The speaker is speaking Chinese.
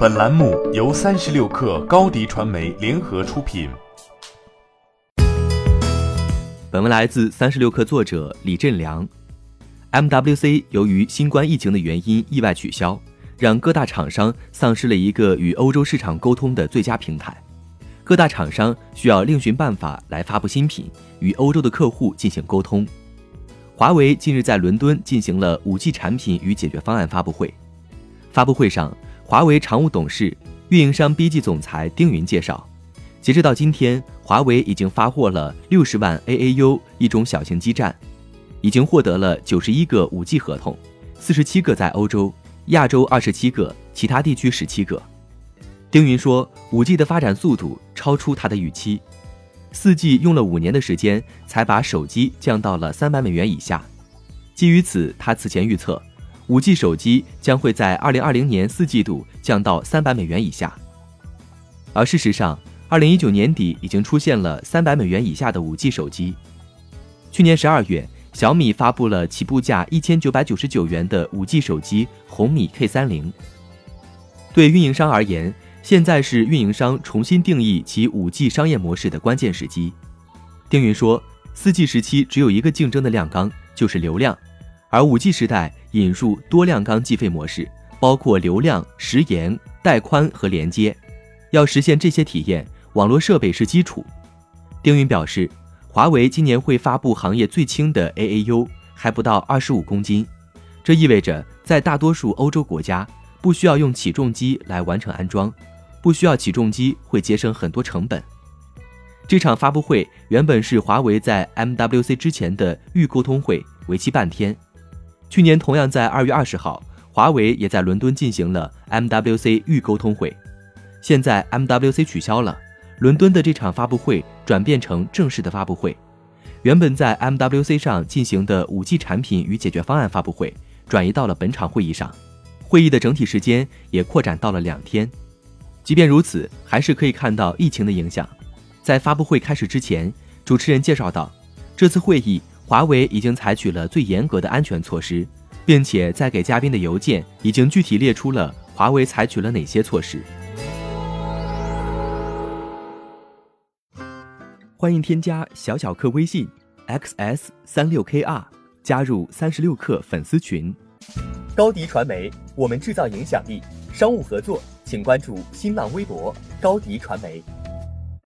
本栏目由三十六氪高低传媒联合出品。本文来自三十六氪作者李振良。MWC 由于新冠疫情的原因意外取消，让各大厂商丧失了一个与欧洲市场沟通的最佳平台。各大厂商需要另寻办法来发布新品，与欧洲的客户进行沟通。华为近日在伦敦进行了 5G 产品与解决方案发布会。发布会上，华为常务董事、运营商 BG 总裁丁云介绍，截止到今天，华为已经发货了六十万 AAU 一种小型基站，已经获得了九十一个 5G 合同，四十七个在欧洲、亚洲二十七个，其他地区十七个。丁云说，5G 的发展速度超出他的预期。四 G 用了五年的时间才把手机降到了三百美元以下。基于此，他此前预测，五 G 手机将会在二零二零年四季度降到三百美元以下。而事实上，二零一九年底已经出现了三百美元以下的五 G 手机。去年十二月，小米发布了起步价一千九百九十九元的五 G 手机红米 K 三零。对运营商而言，现在是运营商重新定义其 5G 商业模式的关键时机。丁云说，4G 时期只有一个竞争的量纲，就是流量，而 5G 时代引入多量纲计费模式，包括流量、时延、带宽和连接。要实现这些体验，网络设备是基础。丁云表示，华为今年会发布行业最轻的 AAU，还不到二十五公斤，这意味着在大多数欧洲国家不需要用起重机来完成安装。不需要起重机会节省很多成本。这场发布会原本是华为在 MWC 之前的预沟通会，为期半天。去年同样在二月二十号，华为也在伦敦进行了 MWC 预沟通会。现在 MWC 取消了，伦敦的这场发布会转变成正式的发布会。原本在 MWC 上进行的 5G 产品与解决方案发布会，转移到了本场会议上，会议的整体时间也扩展到了两天。即便如此，还是可以看到疫情的影响。在发布会开始之前，主持人介绍到，这次会议华为已经采取了最严格的安全措施，并且在给嘉宾的邮件已经具体列出了华为采取了哪些措施。欢迎添加小小客微信 xs 三六 kr，加入三十六氪粉丝群。高迪传媒，我们制造影响力。商务合作。请关注新浪微博高迪传媒。